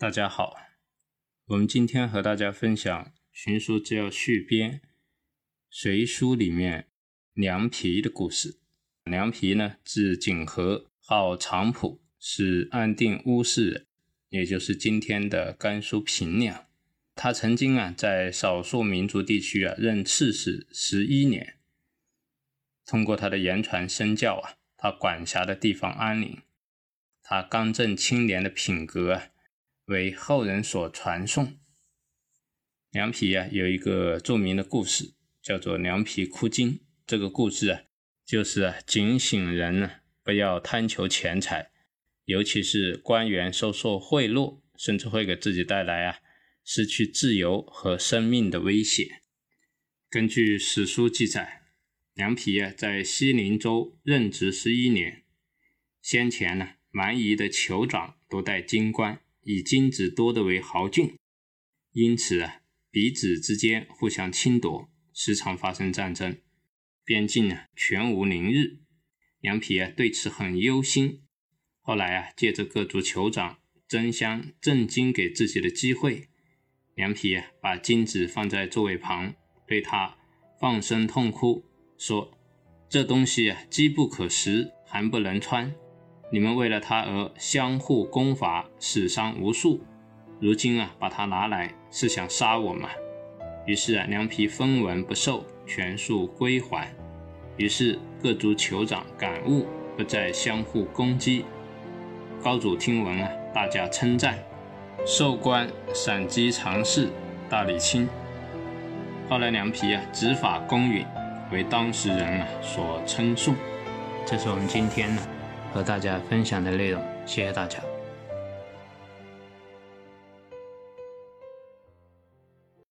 大家好，我们今天和大家分享《寻书制药续编》《隋书》里面梁皮的故事。梁皮呢，字景和，号长普，是安定乌市人，也就是今天的甘肃平凉。他曾经啊，在少数民族地区啊任刺史十一年。通过他的言传身教啊，他管辖的地方安宁，他刚正清廉的品格啊，为后人所传颂。梁皮啊，有一个著名的故事，叫做《梁皮哭经》。这个故事啊，就是警醒人呢，不要贪求钱财，尤其是官员收受贿赂，甚至会给自己带来啊。失去自由和生命的危险。根据史书记载，梁皮啊在西宁州任职十一年。先前呢，蛮夷的酋长都戴金冠，以金子多的为豪俊，因此啊，彼此之间互相侵夺，时常发生战争，边境啊全无宁日。梁皮啊对此很忧心。后来啊，借着各族酋长争相赠金给自己的机会。梁皮啊把金子放在座位旁，对他放声痛哭，说：“这东西啊，饥不可食，寒不能穿。你们为了他而相互攻伐，死伤无数。如今啊，把它拿来，是想杀我吗？”于是啊，梁皮分文不受，全数归还。于是各族酋长感悟，不再相互攻击。高祖听闻啊，大加称赞。授官陕西常侍大理卿。后来梁皮啊执法公允，为当时人啊所称颂。这是我们今天呢和大家分享的内容，谢谢大家。